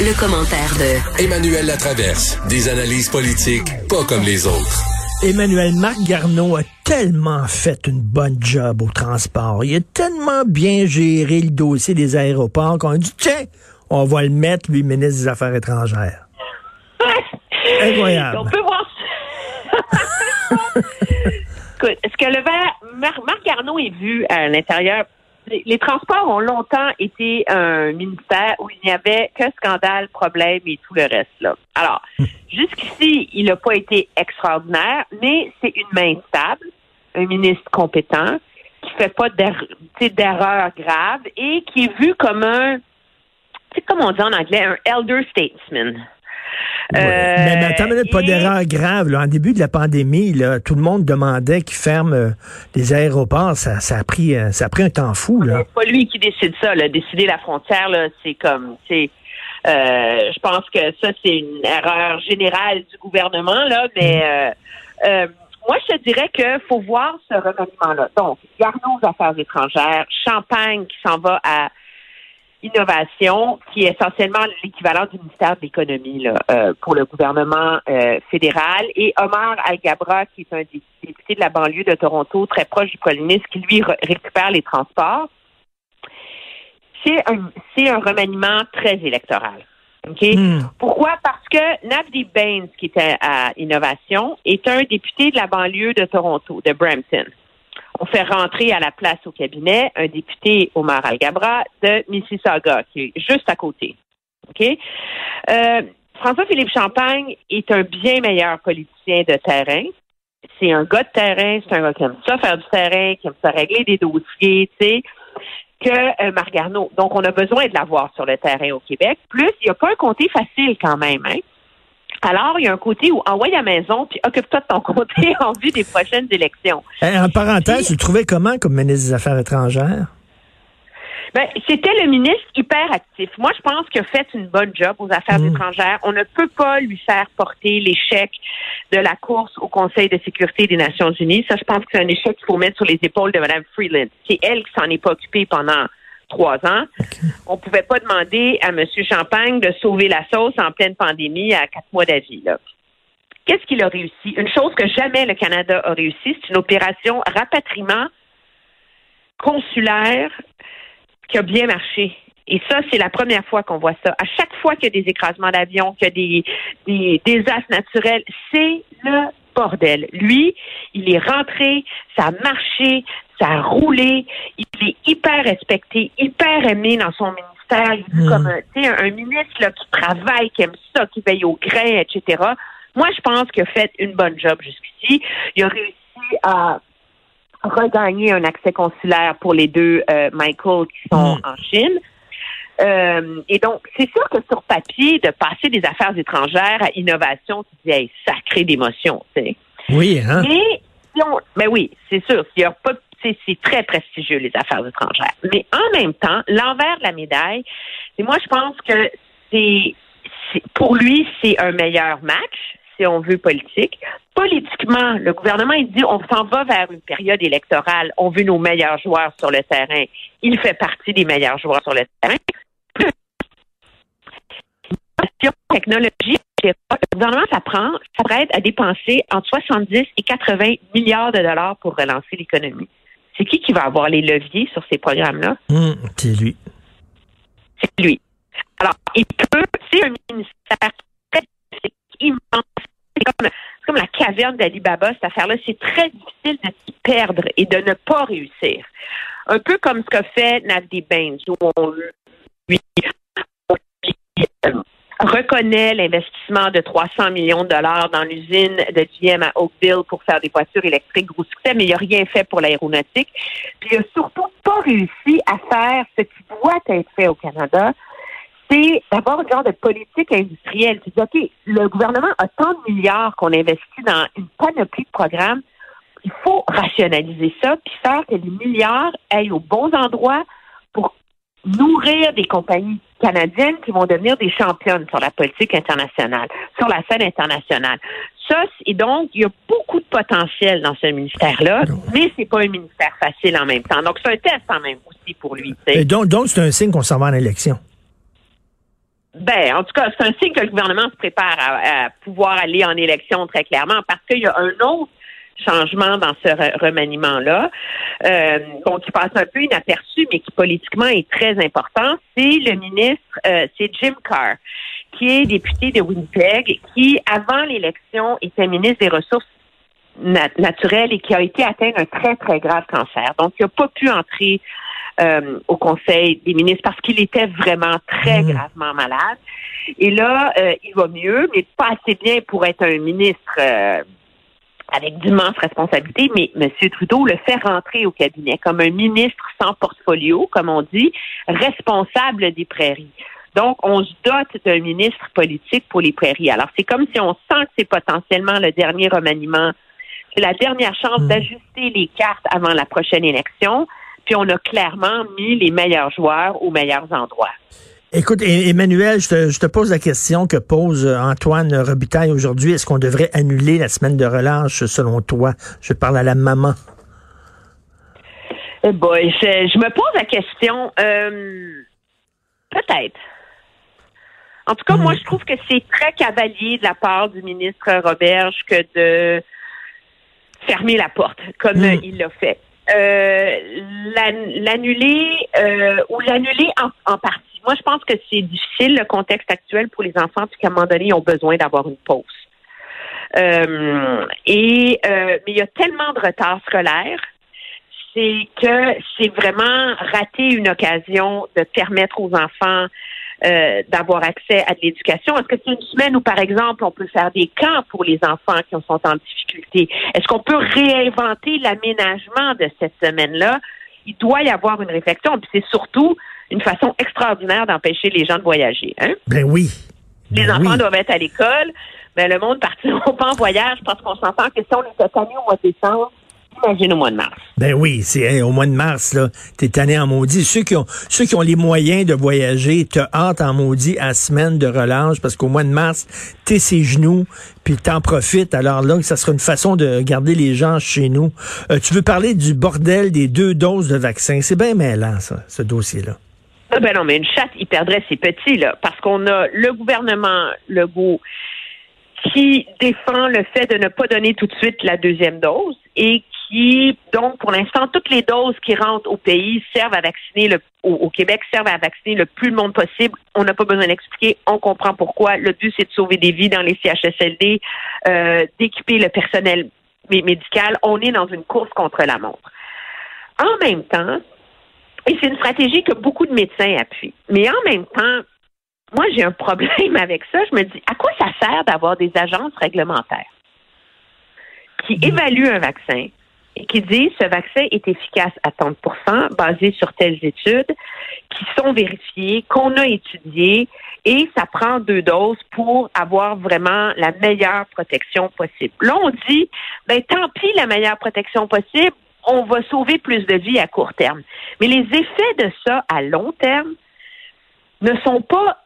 Le, commentaire de Emmanuel Latraverse. Des analyses politiques pas comme les autres. Emmanuel Marc Garneau a tellement fait une bonne job au transport. Il a tellement bien géré le dossier des aéroports qu'on a dit, tiens, on va le mettre, lui, ministre des Affaires étrangères. Incroyable. On peut voir Écoute, est-ce que le Marc, Marc Garneau est vu à l'intérieur les, transports ont longtemps été un ministère où il n'y avait que scandale, problème et tout le reste. Là. Alors, jusqu'ici, il n'a pas été extraordinaire, mais c'est une main stable, un ministre compétent, qui fait pas d'erreurs graves et qui est vu comme un, c'est comme on dit en anglais, un elder statesman. Euh, mais, attends, pas d'erreur grave. Là. En début de la pandémie, là, tout le monde demandait qu'ils ferment euh, les aéroports. Ça, ça, a pris, euh, ça a pris un temps fou. Là. C'est pas lui qui décide ça. Là. Décider la frontière, là, c'est comme, c'est, je pense que ça, c'est une erreur générale du gouvernement, là, mais mm. moi, je te dirais qu'il faut voir ce remaniement-là. Donc, gardons aux affaires étrangères, Champagne qui s'en va à innovation, qui est essentiellement l'équivalent du ministère de l'économie euh, pour le gouvernement euh, fédéral, et Omar Al-Gabra, qui est un député de la banlieue de Toronto, très proche du ministre, qui lui récupère les transports. C'est un, c'est un remaniement très électoral. Hmm. Pourquoi? Parce que Navdi Baines, qui était à Innovation, est un député de la banlieue de Toronto, de Brampton on fait rentrer à la place au cabinet un député, Omar Al-Gabra, de Mississauga, qui est juste à côté. OK? Euh, François-Philippe Champagne est un bien meilleur politicien de terrain. C'est un gars de terrain, c'est un gars qui aime ça faire du terrain, qui aime ça régler des dossiers, tu sais, que euh, Marc. Donc, on a besoin de l'avoir sur le terrain au Québec. Plus, il n'y a pas un comté facile quand même, hein? Alors, il y a un côté où envoie à la maison, puis occupe-toi de ton côté en vue des prochaines élections. Eh, en parenthèse, tu le trouvais comment comme ministre des Affaires étrangères? Ben, c'était le ministre hyper actif. Moi, je pense qu'il a fait une bonne job aux affaires hmm. étrangères. On ne peut pas lui faire porter l'échec de la course au Conseil de sécurité des Nations Unies. Ça, je pense que c'est un échec qu'il faut mettre sur les épaules de Mme Freeland. C'est elle qui s'en est pas occupée pendant trois ans. On pouvait pas demander à M. Champagne de sauver la sauce en pleine pandémie à quatre mois d'avis. Qu'est-ce qu'il a réussi? Une chose que jamais le Canada a réussi, c'est une opération rapatriement consulaire qui a bien marché. Et ça, c'est la première fois qu'on voit ça. À chaque fois qu'il y a des écrasements d'avions, qu'il y a des, des désastres naturels, c'est le bordel. Lui, il est rentré, ça a marché, ça a roulé, il est hyper respecté, hyper aimé dans son ministère. Il est hmm. comme un, un ministre là, qui travaille, qui aime ça, qui veille au grain, etc. Moi, je pense qu'il a fait une bonne job jusqu'ici. Il a réussi à regagner un accès consulaire pour les deux euh, Michael qui sont hmm. en Chine. Euh, et donc, c'est sûr que sur papier, de passer des affaires étrangères à innovation, tu dis, hey, sacré d'émotion, tu sais. Oui, hein? Mais, mais oui, c'est sûr. S'il y a pas c'est très prestigieux, les affaires étrangères. Mais en même temps, l'envers de la médaille, c'est moi, je pense que c'est, pour lui, c'est un meilleur match, si on veut politique. Politiquement, le gouvernement, il dit, on s'en va vers une période électorale. On veut nos meilleurs joueurs sur le terrain. Il fait partie des meilleurs joueurs sur le terrain technologie, le gouvernement s'apprête à dépenser entre 70 et 80 milliards de dollars pour relancer l'économie. C'est qui qui va avoir les leviers sur ces programmes-là? Hum, c'est lui. C'est lui. Alors, il peut, c'est un ministère immense. C'est comme, comme, la caverne d'Ali Baba, cette affaire-là. C'est très difficile de s'y perdre et de ne pas réussir. Un peu comme ce qu'a fait Navdi Baines, où on lui reconnaît l'investissement de 300 millions de dollars dans l'usine de GM à Oakville pour faire des voitures électriques gros succès, mais il n'a rien fait pour l'aéronautique. Puis il n'a surtout pas réussi à faire ce qui doit être fait au Canada, c'est d'avoir un genre de politique industrielle. Tu dis, OK, le gouvernement a tant de milliards qu'on investit dans une panoplie de programmes. Il faut rationaliser ça, puis faire que les milliards aillent aux bons endroits pour nourrir des compagnies canadiennes qui vont devenir des championnes sur la politique internationale, sur la scène internationale. Ça, et donc, il y a beaucoup de potentiel dans ce ministère-là, mais c'est pas un ministère facile en même temps. Donc, c'est un test en même aussi pour lui. Et donc, donc c'est un signe qu'on s'en va en élection. ben, en tout cas, c'est un signe que le gouvernement se prépare à, pouvoir aller en élection très clairement parce qu'il y a un autre changement dans ce remaniement-là, euh, qui passe un peu inaperçu, mais qui politiquement est très important, c'est le ministre, euh, c'est Jim Carr, qui est député de Winnipeg, qui, avant l'élection, était ministre des Ressources naturelles et qui a été atteint d'un très, très grave cancer. Donc, il n'a pas pu entrer euh, au Conseil des ministres parce qu'il était vraiment très mmh. gravement malade. Et là, euh, il va mieux, mais pas assez bien pour être un ministre euh, avec d'immenses responsabilités. Mais M. Trudeau le fait rentrer au cabinet comme un ministre sans portfolio, comme on dit, responsable des prairies. Donc, on se dote d'un ministre politique pour les prairies. Alors, c'est comme si on sent que c'est potentiellement le dernier remaniement. C'est la dernière chance mmh. d'ajuster les cartes avant la prochaine élection. Puis on a clairement mis les meilleurs joueurs aux meilleurs endroits. Écoute, Emmanuel, je te, pose la question que pose Antoine Robitaille aujourd'hui. Est-ce qu'on devrait annuler la semaine de relâche selon toi? Je parle à la maman. Eh boy, je, me pose la question. Euh, peut-être. En tout cas, moi, hmm. je trouve que c'est très cavalier de la part du ministre Roberge que de fermer la porte, comme hmm. il l'a fait. Euh, l'annuler euh, ou l'annuler en, partie. Moi, je pense que c'est difficile le contexte actuel pour les enfants, puis qu'à un moment donné, ils ont besoin d'avoir une pause. Euh, et mais il y a tellement de retard scolaire, c'est que c'est vraiment rater une occasion de permettre aux enfants euh, d'avoir accès à de l'éducation? Est-ce que c'est une semaine où, par exemple, on peut faire des camps pour les enfants qui sont en difficulté? Est-ce qu'on peut réinventer l'aménagement de cette semaine-là? Il doit y avoir une réflexion. Puis c'est surtout une façon extraordinaire d'empêcher les gens de voyager. Hein? Ben oui. les ben enfants doivent être à l'école. Ben, le monde partira pas en voyage parce qu'on s'entend que si on était tanné au mois de décembre, au mois de mars. Ben oui, c'est au mois de mars, là. T'es tanné en maudit. Ceux qui ont ceux qui ont les moyens de voyager te hâte en maudit à semaine de relâche parce qu'au mois de mars, t'es ses genoux, puis t'en profites. Alors là, ça sera une façon de garder les gens chez nous. Euh, tu veux parler du bordel des deux doses de vaccin? C'est bien mêlant, ça, ce dossier-là. Ah ben non, mais une chatte, il perdrait ses petits, là, parce qu'on a le gouvernement Legault qui défend le fait de ne pas donner tout de suite la deuxième dose et qui, donc, pour l'instant, toutes les doses qui rentrent au pays servent à vacciner le, au, Québec, servent à vacciner le plus de monde possible. On n'a pas besoin d'expliquer, on comprend pourquoi. Le but, c'est de sauver des vies dans les CHSLD, euh, d'équiper le personnel médical. On est dans une course contre la montre. En même temps, et c'est une stratégie que beaucoup de médecins appuient, mais en même temps, moi, j'ai un problème avec ça. Je me dis, à quoi ça sert d'avoir des agences réglementaires qui mmh. évaluent un vaccin, et qui dit ce vaccin est efficace à 30% basé sur telles études qui sont vérifiées, qu'on a étudiées et ça prend deux doses pour avoir vraiment la meilleure protection possible. Là, on dit, ben tant pis la meilleure protection possible, on va sauver plus de vies à court terme. Mais les effets de ça à long terme ne sont pas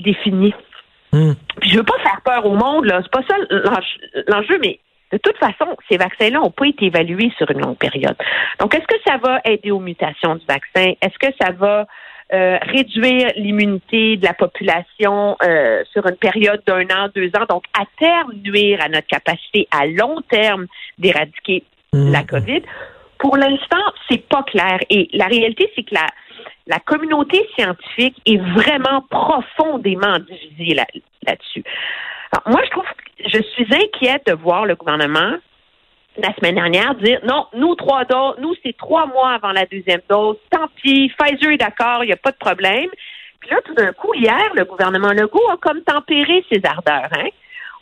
définis. Hmm. Puis je veux pas faire peur au monde, là. C'est pas ça l'enjeu, mais de toute façon, ces vaccins-là n'ont pas été évalués sur une longue période. Donc, est-ce que ça va aider aux mutations du vaccin? Est-ce que ça va euh, réduire l'immunité de la population euh, sur une période d'un an, deux ans, donc à terme nuire à notre capacité à long terme d'éradiquer mmh. la COVID. Pour l'instant, c'est pas clair. Et la réalité, c'est que la, la communauté scientifique est vraiment profondément divisée là-dessus. moi, je trouve je suis inquiète de voir le gouvernement la semaine dernière dire non, nous trois doses, nous c'est trois mois avant la deuxième dose, tant pis, Pfizer est d'accord, il n'y a pas de problème. Puis là, tout d'un coup, hier, le gouvernement Legault a comme tempéré ses ardeurs. Hein?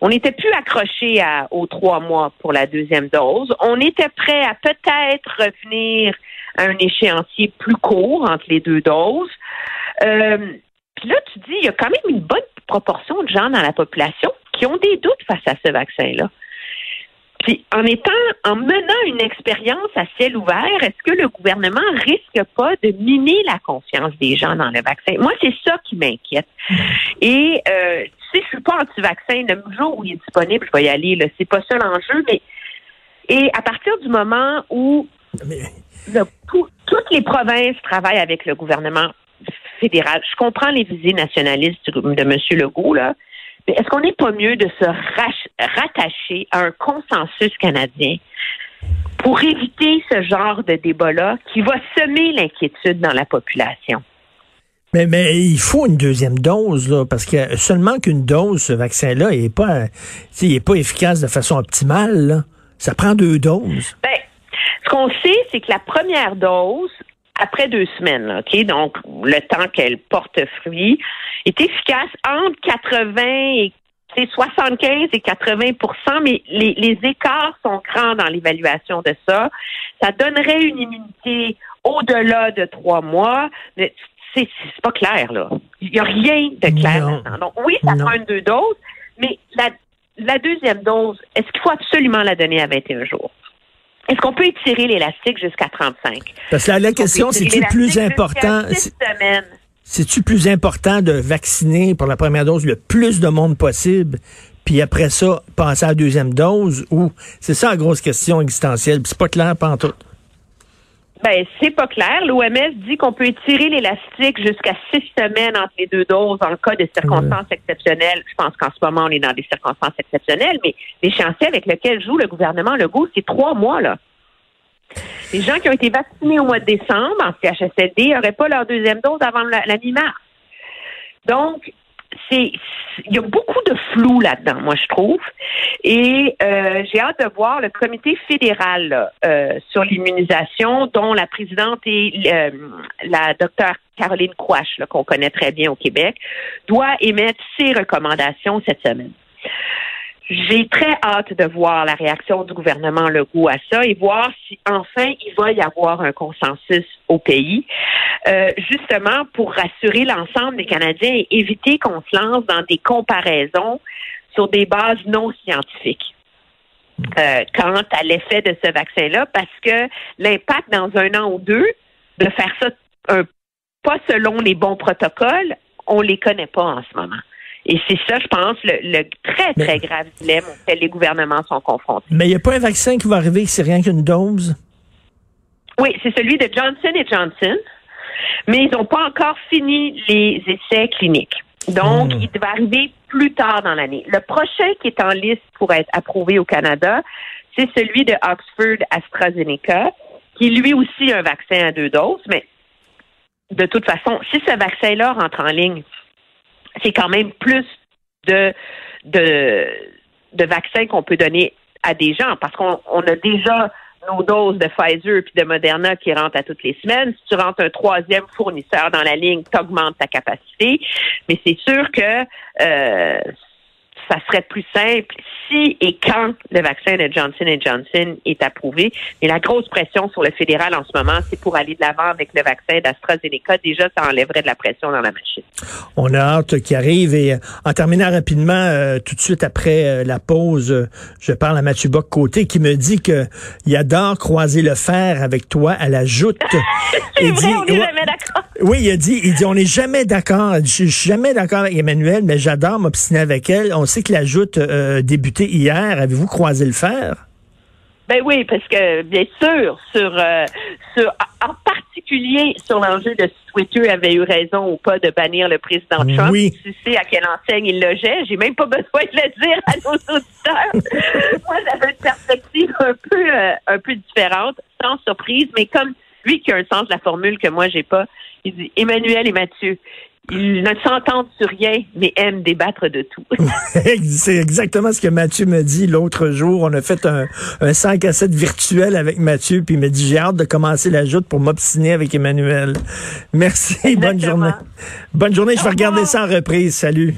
On n'était plus accroché aux trois mois pour la deuxième dose. On était prêt à peut-être revenir à un échéancier plus court entre les deux doses. Euh, puis là, tu dis, il y a quand même une bonne proportion de gens dans la population qui ont des doutes face à ce vaccin-là. Puis en étant, en menant une expérience à ciel ouvert, est-ce que le gouvernement risque pas de miner la confiance des gens dans le vaccin? Moi, c'est ça qui m'inquiète. Et euh, sais, je suis pas anti-vaccin. Le jour où il est disponible, je vais y aller. Là, c'est pas ça l'enjeu, mais et à partir du moment où toutes les provinces travaillent avec le gouvernement fédéral. Je comprends les visées nationalistes de M. Legault, là, mais est-ce qu'on n'est pas mieux de se rattacher à un consensus canadien pour éviter ce genre de débat-là qui va semer l'inquiétude dans la population? Mais, il faut une deuxième dose, là, parce que seulement qu'une dose, ce vaccin-là, il n'est pas, est pas efficace de façon optimale. Ça prend deux doses. Ben, ce qu'on sait, c'est que la première dose, après deux semaines, OK, donc le temps qu'elle porte fruit, est efficace entre 80 et 75 et 80% mais les, écarts sont grands dans l'évaluation de ça. Ça donnerait une immunité au-delà de trois mois. C'est pas clair, là. Il n'y a rien de clair là Donc, oui, ça prend une deux doses, mais la, la deuxième dose, est-ce qu'il faut absolument la donner à 21 jours? Est-ce qu'on peut étirer l'élastique jusqu'à 35? Parce que la question, c'est-tu plus important? C'est-tu plus important de vacciner pour la première dose le plus de monde possible, puis après ça, passer à la deuxième dose, ou c'est ça la grosse question existentielle, puis c'est pas clair tout. Ben, c'est pas clair. L'OMS dit qu'on peut étirer l'élastique jusqu'à six semaines entre les deux doses en cas de circonstances exceptionnelles. Je pense qu'en ce moment, on est dans des circonstances exceptionnelles, mais l'échéancier avec lequel joue le gouvernement Legault, c'est trois mois, là. Les gens qui ont été vaccinés au mois de décembre en CHSLD n'auraient pas leur deuxième dose avant la, la mi-mars. Donc, il y a beaucoup de flou là-dedans, moi je trouve. Et euh, j'ai hâte de voir le comité fédéral euh, sur l'immunisation, dont la présidente est euh, la docteure Caroline Quash, qu'on connaît très bien au Québec, doit émettre ses recommandations cette semaine. J'ai très hâte de voir la réaction du gouvernement Legault à ça et voir si enfin il va y avoir un consensus au pays, euh, justement pour rassurer l'ensemble des Canadiens et éviter qu'on se lance dans des comparaisons sur des bases non scientifiques. Euh, quant à l'effet de ce vaccin-là, parce que l'impact dans un an ou deux de faire ça pas selon les bons protocoles, on les connaît pas en ce moment. Et c'est ça, je pense, le, très, très grave dilemme auquel les gouvernements sont confrontés. Mais il n'y a pas un vaccin qui va arriver que c'est rien qu'une dose? Oui, c'est celui de Johnson Johnson, mais ils n'ont pas encore fini les essais cliniques. Donc, hmm. il va arriver plus tard dans l'année. Le prochain qui est en liste pour être approuvé au Canada, c'est celui de Oxford AstraZeneca, qui lui aussi un vaccin à deux doses, mais de toute façon, si ce vaccin-là rentre en ligne, c'est quand même plus de, de, de vaccins qu'on peut donner à des gens parce qu'on on a déjà nos doses de Pfizer puis de Moderna qui rentrent à toutes les semaines. Si tu rentres un troisième fournisseur dans la ligne, tu augmentes ta capacité. Mais c'est sûr que euh, ça serait plus simple si et quand le vaccin de Johnson Johnson est approuvé. Mais la grosse pression sur le fédéral en ce moment, c'est pour aller de l'avant avec le vaccin d'AstraZeneca. Déjà, ça enlèverait de la pression dans la machine. On a hâte qu'il arrive. Et euh, en terminant rapidement, euh, tout de suite après euh, la pause, je parle à Mathieu Bock-Côté qui me dit que il adore croiser le fer avec toi à la joute. il dit, on n'est jamais d'accord. Oui, il a dit, il dit, on n'est jamais d'accord. Je suis jamais d'accord avec Emmanuel, mais j'adore m'obstiner avec elle. On sait que la joute débuté hier. Avez-vous croisé le fer? Ben oui, parce que bien sûr, sur, euh, sur en particulier sur l'enjeu de si Twitter avait eu raison ou pas de bannir le président Trump. Oui. Tu sais à quelle enseigne il logeait. J'ai même pas besoin de le dire à nos auditeurs. Moi, j'avais une perspective un peu euh, un peu différente, sans surprise, mais comme lui qui a un sens de la formule que moi j'ai pas, il dit Emmanuel et Mathieu, ils ne s'entendent sur rien, mais aiment débattre de tout. c'est exactement ce que Mathieu me dit l'autre jour. On a fait un, un 5 à 7 virtuel avec Mathieu, puis il m'a dit, j'ai hâte de commencer la joute pour m'obstiner avec Emmanuel. Merci, bonne journée. Bonne journée, je vais regarder ça en reprise. Salut.